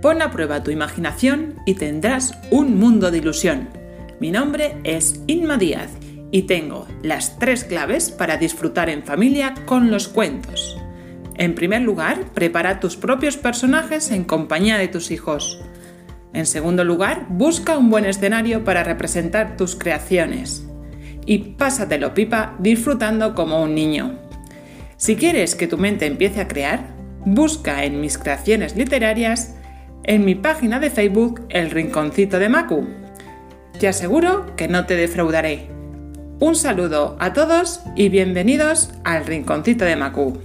Pon a prueba tu imaginación y tendrás un mundo de ilusión. Mi nombre es Inma Díaz y tengo las tres claves para disfrutar en familia con los cuentos. En primer lugar, prepara tus propios personajes en compañía de tus hijos. En segundo lugar, busca un buen escenario para representar tus creaciones. Y pásatelo pipa disfrutando como un niño. Si quieres que tu mente empiece a crear, busca en mis creaciones literarias en mi página de Facebook El Rinconcito de Macu. Te aseguro que no te defraudaré. Un saludo a todos y bienvenidos al Rinconcito de Macu.